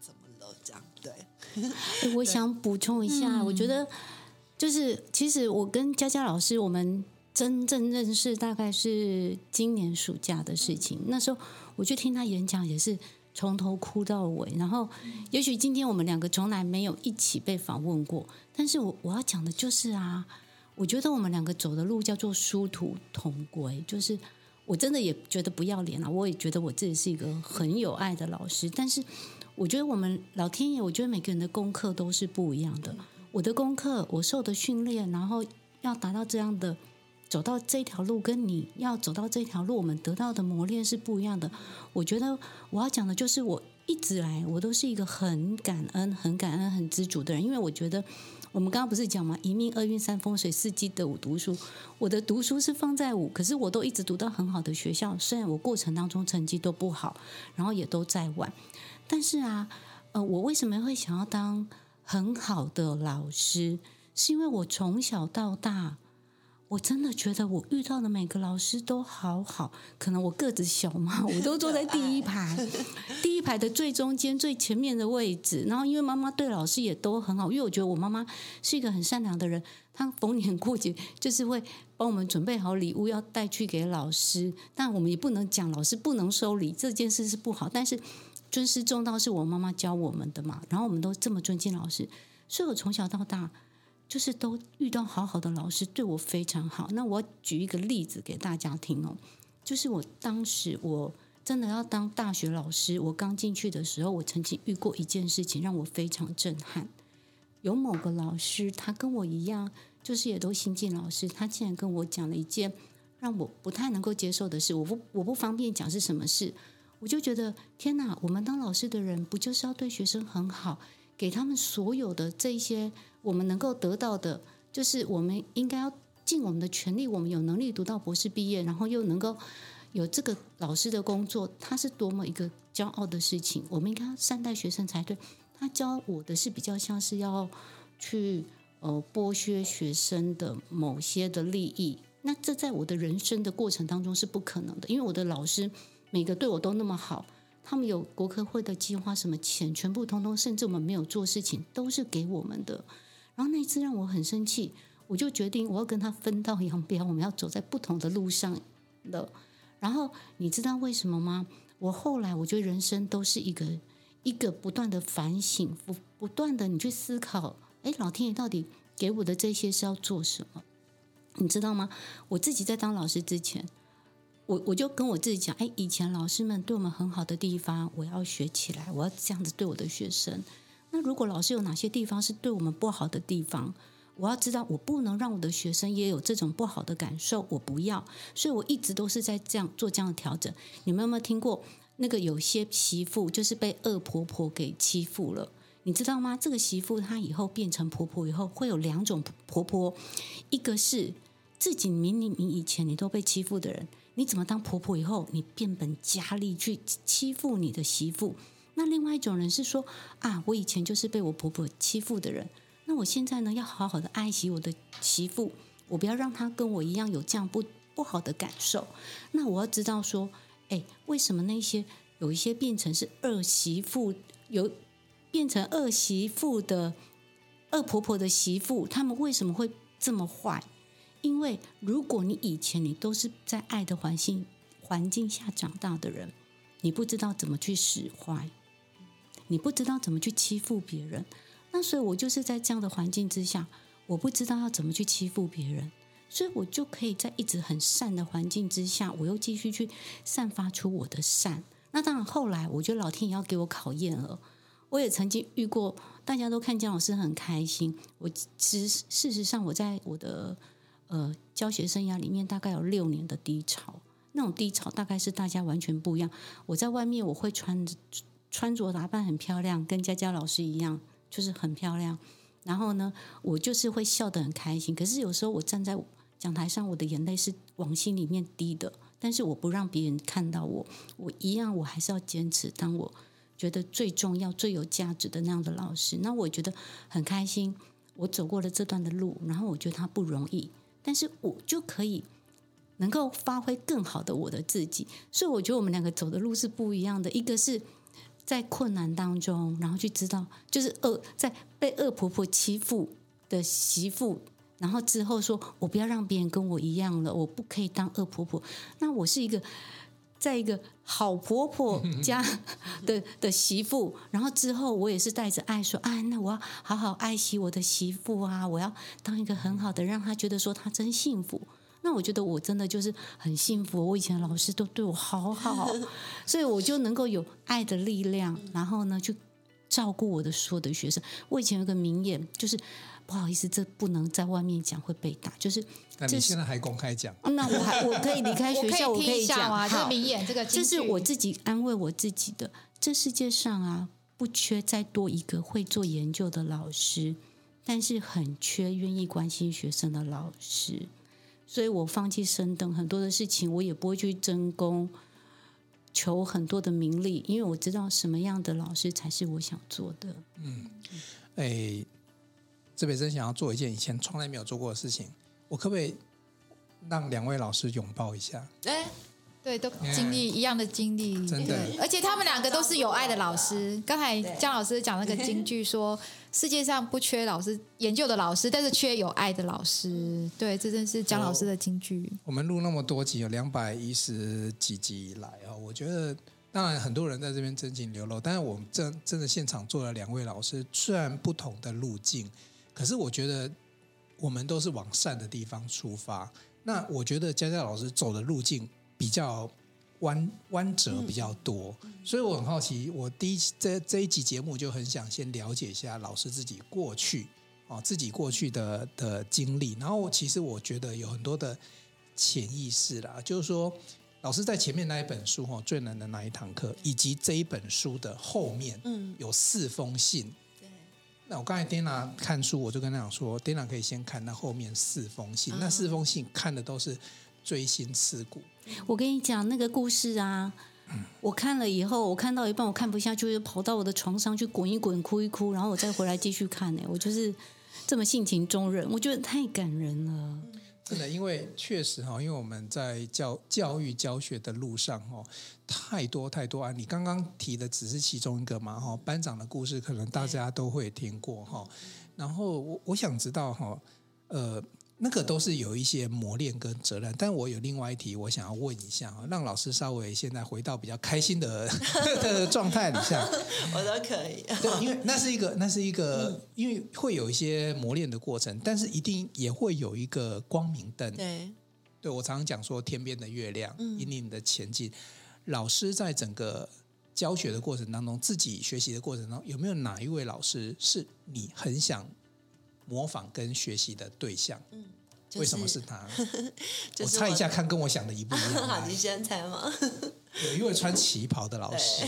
怎么了。这样对，我想补充一下，我觉得就是其实我跟佳佳老师，我们真正认识大概是今年暑假的事情。那时候我去听他演讲，也是从头哭到尾。然后，也许今天我们两个从来没有一起被访问过，但是我我要讲的就是啊。我觉得我们两个走的路叫做殊途同归，就是我真的也觉得不要脸了，我也觉得我自己是一个很有爱的老师，但是我觉得我们老天爷，我觉得每个人的功课都是不一样的。我的功课，我受的训练，然后要达到这样的走到这条路，跟你要走到这条路，我们得到的磨练是不一样的。我觉得我要讲的就是，我一直来，我都是一个很感恩、很感恩、很知足的人，因为我觉得。我们刚刚不是讲吗？一命二运三风水四季的五读书。我的读书是放在五，可是我都一直读到很好的学校。虽然我过程当中成绩都不好，然后也都在玩，但是啊，呃，我为什么会想要当很好的老师？是因为我从小到大。我真的觉得我遇到的每个老师都好好，可能我个子小嘛，我都坐在第一排，第一排的最中间最前面的位置。然后因为妈妈对老师也都很好，因为我觉得我妈妈是一个很善良的人，她逢年过节就是会帮我们准备好礼物要带去给老师。但我们也不能讲老师不能收礼这件事是不好，但是尊师重道是我妈妈教我们的嘛。然后我们都这么尊敬老师，所以我从小到大。就是都遇到好好的老师，对我非常好。那我举一个例子给大家听哦，就是我当时我真的要当大学老师，我刚进去的时候，我曾经遇过一件事情让我非常震撼。有某个老师，他跟我一样，就是也都新进老师，他竟然跟我讲了一件让我不太能够接受的事。我不我不方便讲是什么事，我就觉得天哪，我们当老师的人不就是要对学生很好？给他们所有的这一些，我们能够得到的，就是我们应该要尽我们的全力。我们有能力读到博士毕业，然后又能够有这个老师的工作，他是多么一个骄傲的事情。我们应该要善待学生才对。他教我的是比较像是要去呃剥削学生的某些的利益。那这在我的人生的过程当中是不可能的，因为我的老师每个对我都那么好，他们有国科会的计划，什么钱全部通通，甚至我们没有做事情都是给我们的。然后那一次让我很生气，我就决定我要跟他分道扬镳，我们要走在不同的路上了。然后你知道为什么吗？我后来我觉得人生都是一个一个不断的反省，不不断的你去思考，哎，老天爷到底给我的这些是要做什么？你知道吗？我自己在当老师之前，我我就跟我自己讲，哎，以前老师们对我们很好的地方，我要学起来，我要这样子对我的学生。那如果老师有哪些地方是对我们不好的地方，我要知道，我不能让我的学生也有这种不好的感受，我不要。所以我一直都是在这样做这样的调整。你们有没有听过那个有些媳妇就是被恶婆婆给欺负了？你知道吗？这个媳妇她以后变成婆婆以后，会有两种婆婆，一个是。自己明明你以前你都被欺负的人，你怎么当婆婆以后，你变本加厉去欺负你的媳妇？那另外一种人是说啊，我以前就是被我婆婆欺负的人，那我现在呢，要好好的爱惜我的媳妇，我不要让她跟我一样有这样不不好的感受。那我要知道说，哎，为什么那些有一些变成是二媳妇，有变成二媳妇的二婆婆的媳妇，他们为什么会这么坏？因为如果你以前你都是在爱的环境环境下长大的人，你不知道怎么去使坏，你不知道怎么去欺负别人，那所以我就是在这样的环境之下，我不知道要怎么去欺负别人，所以我就可以在一直很善的环境之下，我又继续去散发出我的善。那当然后来我觉得老天也要给我考验了，我也曾经遇过，大家都看江老师很开心，我其实事实上我在我的。呃，教学生涯里面大概有六年的低潮，那种低潮大概是大家完全不一样。我在外面我会穿穿着打扮很漂亮，跟佳佳老师一样，就是很漂亮。然后呢，我就是会笑得很开心。可是有时候我站在讲台上，我的眼泪是往心里面滴的，但是我不让别人看到我，我一样我还是要坚持，当我觉得最重要、最有价值的那样的老师。那我觉得很开心，我走过了这段的路，然后我觉得他不容易。但是我就可以能够发挥更好的我的自己，所以我觉得我们两个走的路是不一样的。一个是在困难当中，然后去知道，就是恶在被恶婆婆欺负的媳妇，然后之后说我不要让别人跟我一样了，我不可以当恶婆婆。那我是一个在一个好婆婆 家的的媳妇，然后之后我也是带着爱说，哎，那我要好好爱惜我的媳妇啊，我要当一个很好的，让她觉得说她真幸福。那我觉得我真的就是很幸福，我以前老师都对我好好，所以我就能够有爱的力量，然后呢，去照顾我的所有的学生。我以前有个名言，就是。不好意思，这不能在外面讲，会被打。就是，那你现在还公开讲？那我还我可以离开学校，我可以讲啊。这个名言，这个这是我自己安慰我自己的。这世界上啊，不缺再多一个会做研究的老师，但是很缺愿意关心学生的老师。所以我放弃升等很多的事情，我也不会去争功，求很多的名利，因为我知道什么样的老师才是我想做的。嗯，哎。这边真想要做一件以前从来没有做过的事情，我可不可以让两位老师拥抱一下？哎，对，都经历一样的经历，真的，而且他们两个都是有爱的老师。刚才江老师讲那个京剧说，世界上不缺老师研究的老师，但是缺有爱的老师。对，这真是姜老师的金句。我们录那么多集，有两百一十几集以来啊，我觉得当然很多人在这边真情流露，但是我们真真的现场做了两位老师，虽然不同的路径。可是我觉得我们都是往善的地方出发。那我觉得佳佳老师走的路径比较弯弯折比较多，所以我很好奇。我第一这这一集节目就很想先了解一下老师自己过去哦，自己过去的的经历。然后其实我觉得有很多的潜意识啦，就是说老师在前面那一本书哈，最难的那一堂课，以及这一本书的后面，嗯，有四封信。那我刚才 Dana 看书，我就跟他讲说，Dana 可以先看那后面四封信，那四封信看的都是锥心刺骨。我跟你讲那个故事啊，嗯、我看了以后，我看到一半我看不下去，就跑到我的床上去滚一滚，哭一哭，然后我再回来继续看哎。我就是这么性情中人，我觉得太感人了。真的，因为确实哈，因为我们在教教育教学的路上哈，太多太多案例。刚刚提的只是其中一个嘛哈，班长的故事可能大家都会听过哈。然后我我想知道哈，呃。那个都是有一些磨练跟责任，但我有另外一题，我想要问一下，让老师稍微现在回到比较开心的 的状态里下，我都可以。对，因为那是一个，那是一个，嗯、因为会有一些磨练的过程，但是一定也会有一个光明灯。对，对我常常讲说，天边的月亮引领你的前进。老师在整个教学的过程当中，自己学习的过程当中，有没有哪一位老师是你很想？模仿跟学习的对象，嗯就是、为什么是他？就是、我猜一下，看跟我想的一不一样。好，你先猜吗。有一位穿旗袍的老师，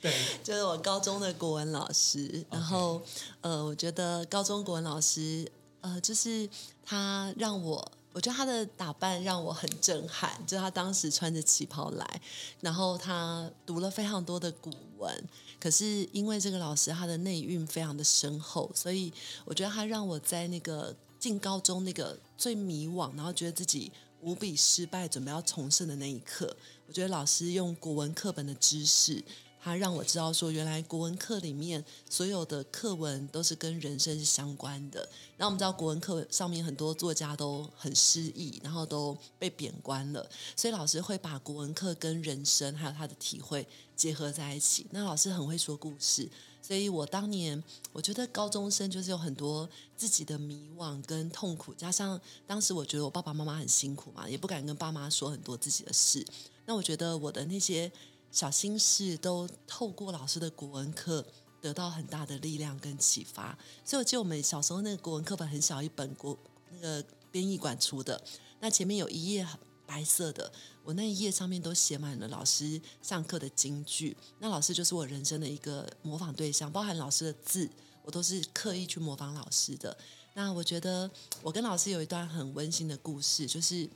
对，对就是我高中的国文老师。然后.呃，我觉得高中国文老师，呃，就是他让我，我觉得他的打扮让我很震撼。就他当时穿着旗袍来，然后他读了非常多的古文。可是因为这个老师他的内蕴非常的深厚，所以我觉得他让我在那个进高中那个最迷惘，然后觉得自己无比失败，准备要重生的那一刻，我觉得老师用古文课本的知识。他让我知道说，原来国文课里面所有的课文都是跟人生是相关的。那我们知道国文课上面很多作家都很失意，然后都被贬官了，所以老师会把国文课跟人生还有他的体会结合在一起。那老师很会说故事，所以我当年我觉得高中生就是有很多自己的迷惘跟痛苦，加上当时我觉得我爸爸妈妈很辛苦嘛，也不敢跟爸妈说很多自己的事。那我觉得我的那些。小心事都透过老师的国文课得到很大的力量跟启发，所以我记得我们小时候那个国文课本很小一本，国那个编译馆出的，那前面有一页白色的，我那一页上面都写满了老师上课的金句，那老师就是我人生的一个模仿对象，包含老师的字，我都是刻意去模仿老师的。那我觉得我跟老师有一段很温馨的故事，就是。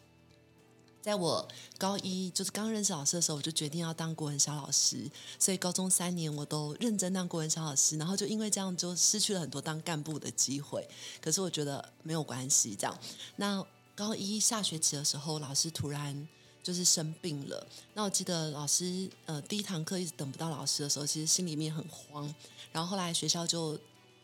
在我高一就是刚认识老师的时候，我就决定要当国文小老师，所以高中三年我都认真当国文小老师，然后就因为这样就失去了很多当干部的机会。可是我觉得没有关系，这样。那高一下学期的时候，老师突然就是生病了。那我记得老师呃第一堂课一直等不到老师的时候，其实心里面很慌。然后后来学校就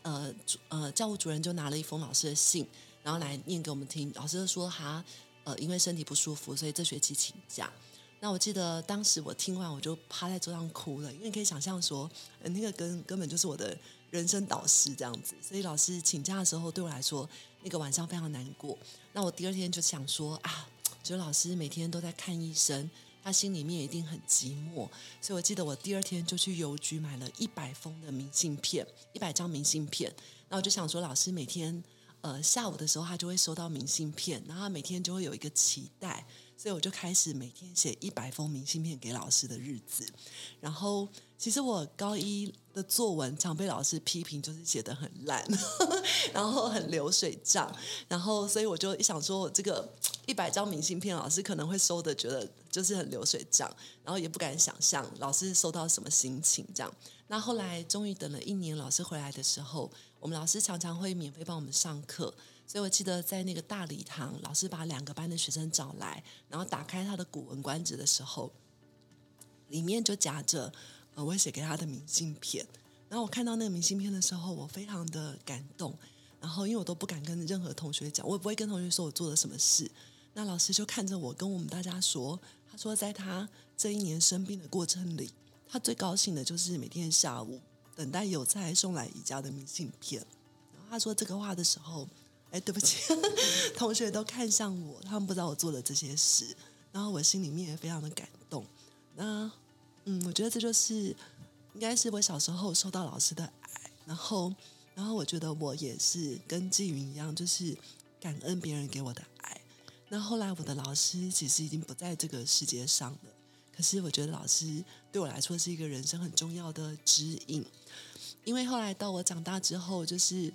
呃呃教务主任就拿了一封老师的信，然后来念给我们听。老师就说哈。呃，因为身体不舒服，所以这学期请假。那我记得当时我听完，我就趴在桌上哭了，因为可以想象说，那个根根本就是我的人生导师这样子。所以老师请假的时候，对我来说，那个晚上非常难过。那我第二天就想说啊，觉得老师每天都在看医生，他心里面一定很寂寞。所以我记得我第二天就去邮局买了一百封的明信片，一百张明信片。那我就想说，老师每天。呃，下午的时候他就会收到明信片，然后他每天就会有一个期待，所以我就开始每天写一百封明信片给老师的日子。然后，其实我高一的作文常被老师批评，就是写得很烂，然后很流水账。然后，所以我就一想说，我这个一百张明信片，老师可能会收的觉得就是很流水账，然后也不敢想象老师收到什么心情这样。那后来终于等了一年，老师回来的时候。我们老师常常会免费帮我们上课，所以我记得在那个大礼堂，老师把两个班的学生找来，然后打开他的《古文观止》的时候，里面就夹着呃我写给他的明信片。然后我看到那个明信片的时候，我非常的感动。然后因为我都不敢跟任何同学讲，我也不会跟同学说我做了什么事。那老师就看着我，跟我们大家说，他说在他这一年生病的过程里，他最高兴的就是每天下午。等待有菜送来宜家的明信片，然后他说这个话的时候，哎，对不起，同学都看向我，他们不知道我做了这些事，然后我心里面也非常的感动。那，嗯，我觉得这就是应该是我小时候受到老师的爱，然后，然后我觉得我也是跟季云一样，就是感恩别人给我的爱。那后来我的老师其实已经不在这个世界上了。可是我觉得老师对我来说是一个人生很重要的指引，因为后来到我长大之后，就是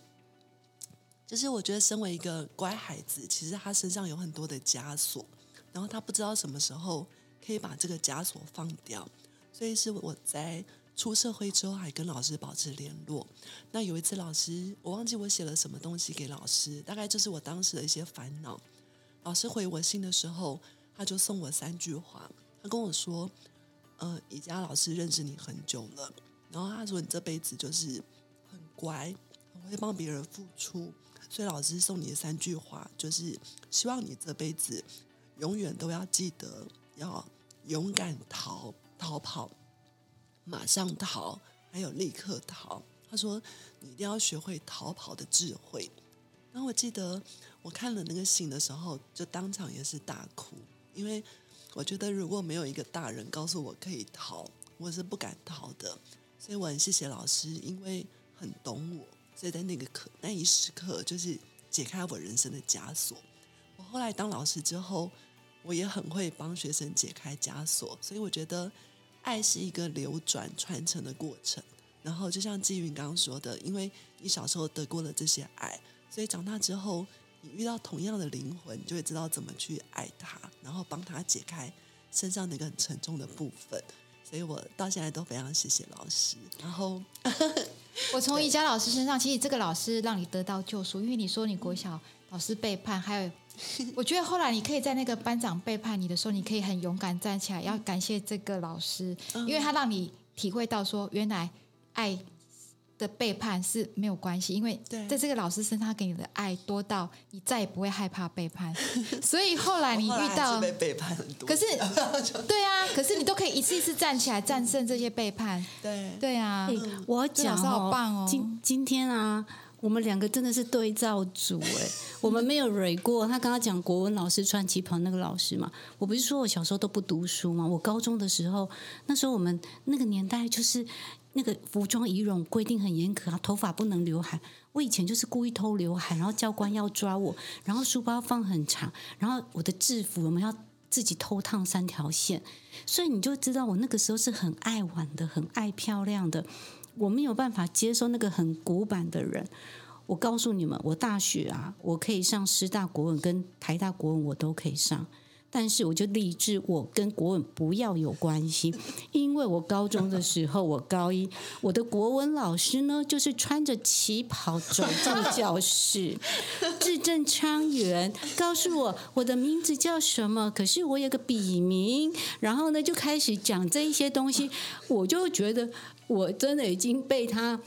就是我觉得身为一个乖孩子，其实他身上有很多的枷锁，然后他不知道什么时候可以把这个枷锁放掉，所以是我在出社会之后还跟老师保持联络。那有一次老师，我忘记我写了什么东西给老师，大概就是我当时的一些烦恼。老师回我信的时候，他就送我三句话。他跟我说：“呃，宜家老师认识你很久了，然后他说你这辈子就是很乖，很会帮别人付出。所以老师送你三句话，就是希望你这辈子永远都要记得要勇敢逃逃跑。”马上逃，还有立刻逃。他说：“你一定要学会逃跑的智慧。”然后我记得我看了那个信的时候，就当场也是大哭，因为我觉得如果没有一个大人告诉我可以逃，我是不敢逃的。所以我很谢谢老师，因为很懂我，所以在那个刻那一时刻，就是解开我人生的枷锁。我后来当老师之后，我也很会帮学生解开枷锁，所以我觉得。爱是一个流转传承的过程，然后就像纪云刚刚说的，因为你小时候得过了这些爱，所以长大之后你遇到同样的灵魂，你就会知道怎么去爱他，然后帮他解开身上那个很沉重的部分。所以我到现在都非常谢谢老师。然后 我从宜家老师身上，其实这个老师让你得到救赎，因为你说你国小老师背叛，还有。我觉得后来你可以在那个班长背叛你的时候，你可以很勇敢站起来，要感谢这个老师，因为他让你体会到说，原来爱的背叛是没有关系，因为在这个老师身上他给你的爱多到你再也不会害怕背叛。所以后来你遇到被背叛很多，可是 对啊，可是你都可以一次一次站起来战胜这些背叛。对对啊，我讲哦，好棒哦，今今天啊。我们两个真的是对照组哎，我们没有蕊过。他刚刚讲国文老师穿旗袍那个老师嘛，我不是说我小时候都不读书吗？我高中的时候，那时候我们那个年代就是那个服装仪容规定很严格啊，头发不能刘海。我以前就是故意偷刘海，然后教官要抓我，然后书包放很长，然后我的制服我们要自己偷烫三条线，所以你就知道我那个时候是很爱玩的，很爱漂亮的。我没有办法接受那个很古板的人。我告诉你们，我大学啊，我可以上师大国文跟台大国文，我都可以上。但是我就立志，我跟国文不要有关系，因为我高中的时候，我高一，我的国文老师呢，就是穿着旗袍走进教室，字正腔圆，告诉我我的名字叫什么，可是我有个笔名，然后呢，就开始讲这一些东西，我就觉得我真的已经被他。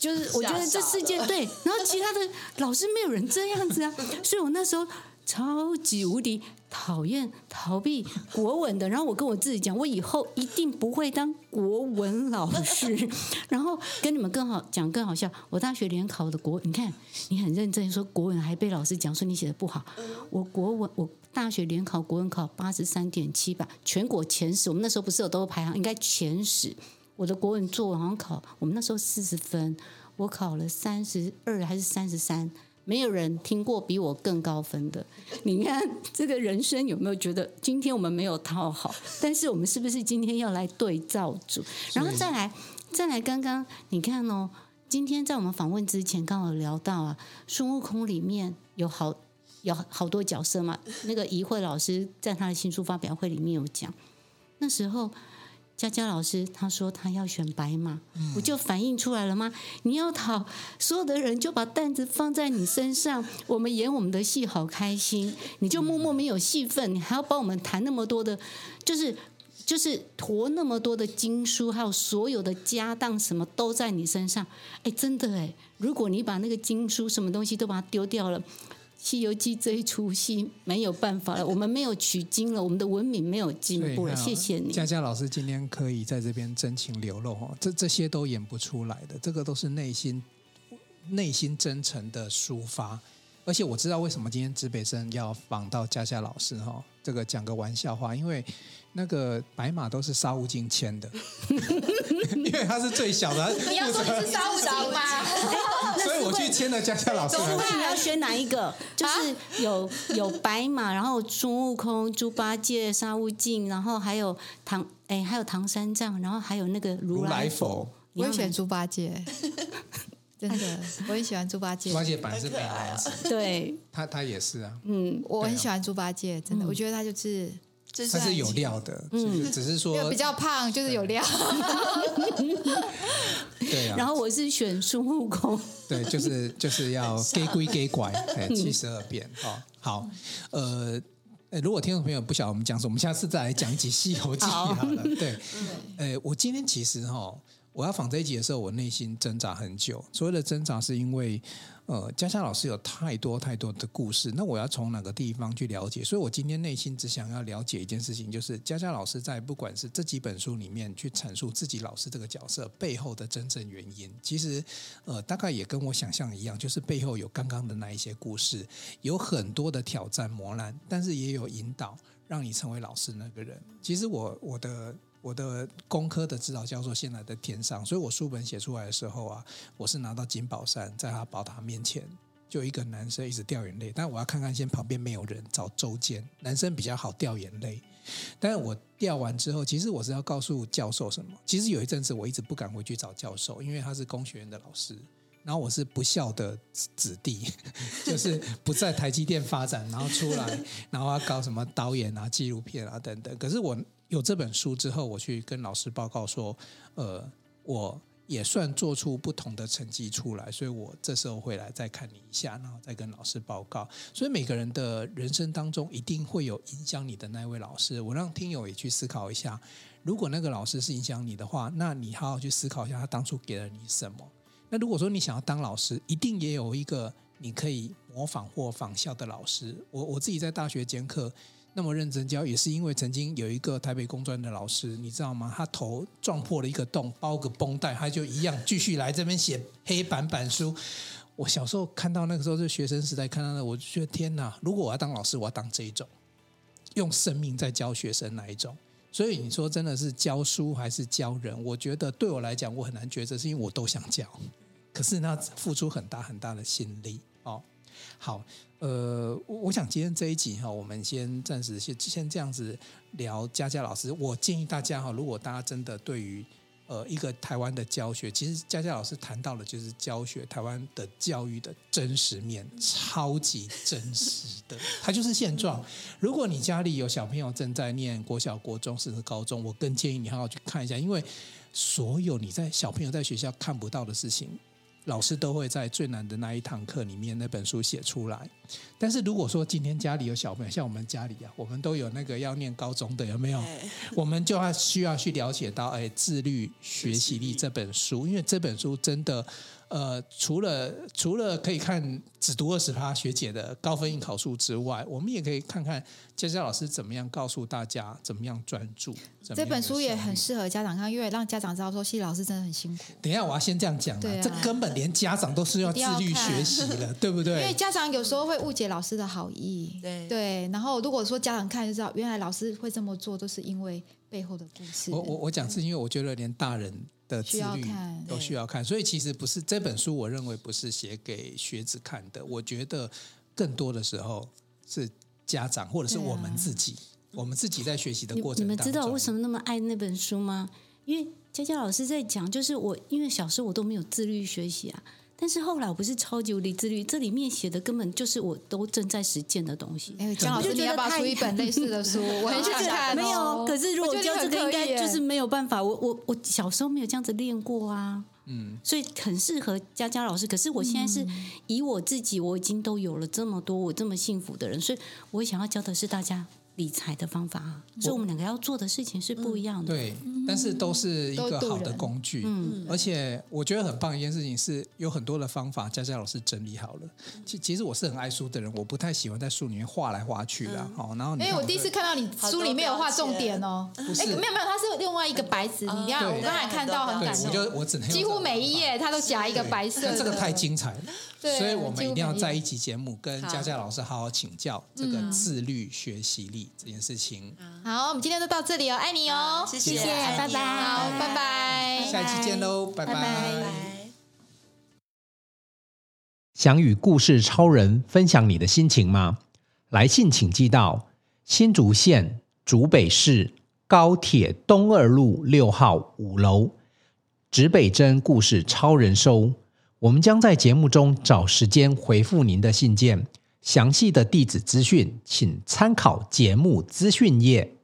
就是我觉得这世界对，然后其他的老师没有人这样子啊，所以我那时候超级无敌讨厌逃避国文的。然后我跟我自己讲，我以后一定不会当国文老师。然后跟你们更好讲更好笑，我大学联考的国，你看你很认真说国文，还被老师讲说你写的不好。我国文我大学联考国文考八十三点七吧，全国前十。我们那时候不是有都排行，应该前十。我的国文作文好像考，我们那时候四十分，我考了三十二还是三十三，没有人听过比我更高分的。你看这个人生有没有觉得今天我们没有讨好？但是我们是不是今天要来对照组？然后再来再来，刚刚你看哦，今天在我们访问之前刚好聊到啊，孙悟空里面有好有好多角色嘛。那个怡慧老师在他的新书发表会里面有讲，那时候。佳佳老师他说他要选白马，嗯、我就反映出来了吗？你要讨所有的人就把担子放在你身上，我们演我们的戏好开心，你就默默没有戏份，你还要帮我们谈那么多的，就是就是驮那么多的经书，还有所有的家当什么都在你身上。哎，真的哎，如果你把那个经书什么东西都把它丢掉了。《西游记》这一出戏没有办法了，我们没有取经了，我们的文明没有进步了。谢谢你，佳佳老师今天可以在这边真情流露哦，这这些都演不出来的，这个都是内心内心真诚的抒发。而且我知道为什么今天指北生要访到佳佳老师哈，这个讲个玩笑话，因为那个白马都是沙悟净牵的，因为他是最小的。你要说你是沙悟净吗？所以我去牵了佳佳老师。你要选哪一个？就是有有白马，然后孙悟空、猪八戒、沙悟净，然后还有唐哎，还有唐三藏，然后还有那个如来佛。我也选猪八戒。真的，我很喜欢猪八戒。猪八戒本来是美男子，对，他他也是啊。嗯，我很喜欢猪八戒，真的，我觉得他就是他是有料的，嗯，只是说比较胖，就是有料。对。啊，然后我是选孙悟空，对，就是就是要 给归给拐，哎，七十二变，哦，好，呃。如果听众朋友不晓得我们讲什么，我们下次再来讲一集《西游记》好了。对，呃，我今天其实哈，我要访这一集的时候，我内心挣扎很久。所谓的挣扎，是因为。呃，佳佳老师有太多太多的故事，那我要从哪个地方去了解？所以我今天内心只想要了解一件事情，就是佳佳老师在不管是这几本书里面去阐述自己老师这个角色背后的真正原因，其实呃，大概也跟我想象一样，就是背后有刚刚的那一些故事，有很多的挑战磨难，但是也有引导，让你成为老师那个人。其实我我的。我的工科的指导教授现在在天上，所以我书本写出来的时候啊，我是拿到金宝山，在他宝塔面前，就一个男生一直掉眼泪，但我要看看先旁边没有人，找周间，男生比较好掉眼泪。但是我掉完之后，其实我是要告诉教授什么？其实有一阵子我一直不敢回去找教授，因为他是工学院的老师，然后我是不孝的子弟，就是不在台积电发展，然后出来，然后要搞什么导演啊、纪录片啊等等。可是我。有这本书之后，我去跟老师报告说，呃，我也算做出不同的成绩出来，所以我这时候会来再看你一下，然后再跟老师报告。所以每个人的人生当中一定会有影响你的那位老师。我让听友也去思考一下，如果那个老师是影响你的话，那你好好去思考一下他当初给了你什么。那如果说你想要当老师，一定也有一个你可以模仿或仿效的老师。我我自己在大学兼课。那么认真教，也是因为曾经有一个台北工专的老师，你知道吗？他头撞破了一个洞，包个绷带，他就一样继续来这边写黑板板书。我小时候看到那个时候是学生时代看到的，我就觉得天哪！如果我要当老师，我要当这一种，用生命在教学生那一种。所以你说真的是教书还是教人？我觉得对我来讲，我很难抉择，是因为我都想教，可是那付出很大很大的心力哦。好。呃，我我想今天这一集哈，我们先暂时先先这样子聊佳佳老师。我建议大家哈，如果大家真的对于呃一个台湾的教学，其实佳佳老师谈到的就是教学台湾的教育的真实面，超级真实的，它就是现状。如果你家里有小朋友正在念国小、国中甚至高中，我更建议你好好去看一下，因为所有你在小朋友在学校看不到的事情。老师都会在最难的那一堂课里面那本书写出来，但是如果说今天家里有小朋友，像我们家里啊，我们都有那个要念高中的，有没有？我们就要需要去了解到，哎，自律学习力这本书，因为这本书真的。呃，除了除了可以看只读二十趴学姐的高分应考数之外，我们也可以看看佳佳老师怎么样告诉大家怎么样专注。这本书也很适合家长看，因为让家长知道说，谢老师真的很辛苦。等一下，我要先这样讲啊，啊，这根本连家长都是要自律学习的，对不对？因为家长有时候会误解老师的好意，对对。然后如果说家长看就知道，原来老师会这么做，都是因为背后的故事。我我我讲是因为我觉得连大人。的自律都需要看，所以其实不是这本书，我认为不是写给学子看的。我觉得更多的时候是家长或者是我们自己，我们自己在学习的过程当中。你们知道我为什么那么爱那本书吗？因为佳佳老师在讲，就是我因为小时候我都没有自律学习啊。但是后来我不是超级无敌自律，这里面写的根本就是我都正在实践的东西。哎，姜老师，你要不要出一本类似的书？我很想看。没有，可是如果教这个应该就是没有办法。我我我小时候没有这样子练过啊，嗯，所以很适合佳佳老师。可是我现在是以我自己，我已经都有了这么多我这么幸福的人，所以我想要教的是大家。理财的方法啊，所以我们两个要做的事情是不一样的。对，但是都是一个好的工具。嗯，而且我觉得很棒一件事情是，有很多的方法，佳佳老师整理好了。其其实我是很爱书的人，我不太喜欢在书里面画来画去的。哦，然后哎，我第一次看到你书里面有画重点哦。不是，没有没有，它是另外一个白纸。你看，我刚才看到很感动。我就我只能几乎每一页它都夹一个白色。这个太精彩了。所以我们一定要在一期节目跟佳佳老师好好请教这个自律学习力这件事情。好，我们今天就到这里哦，爱你哦，谢谢，拜拜，好，拜拜，下一期见喽，拜拜。拜拜。想与故事超人分享你的心情吗？来信请寄到新竹县竹北市高铁东二路六号五楼，指北针故事超人收。我们将在节目中找时间回复您的信件，详细的地址资讯请参考节目资讯页。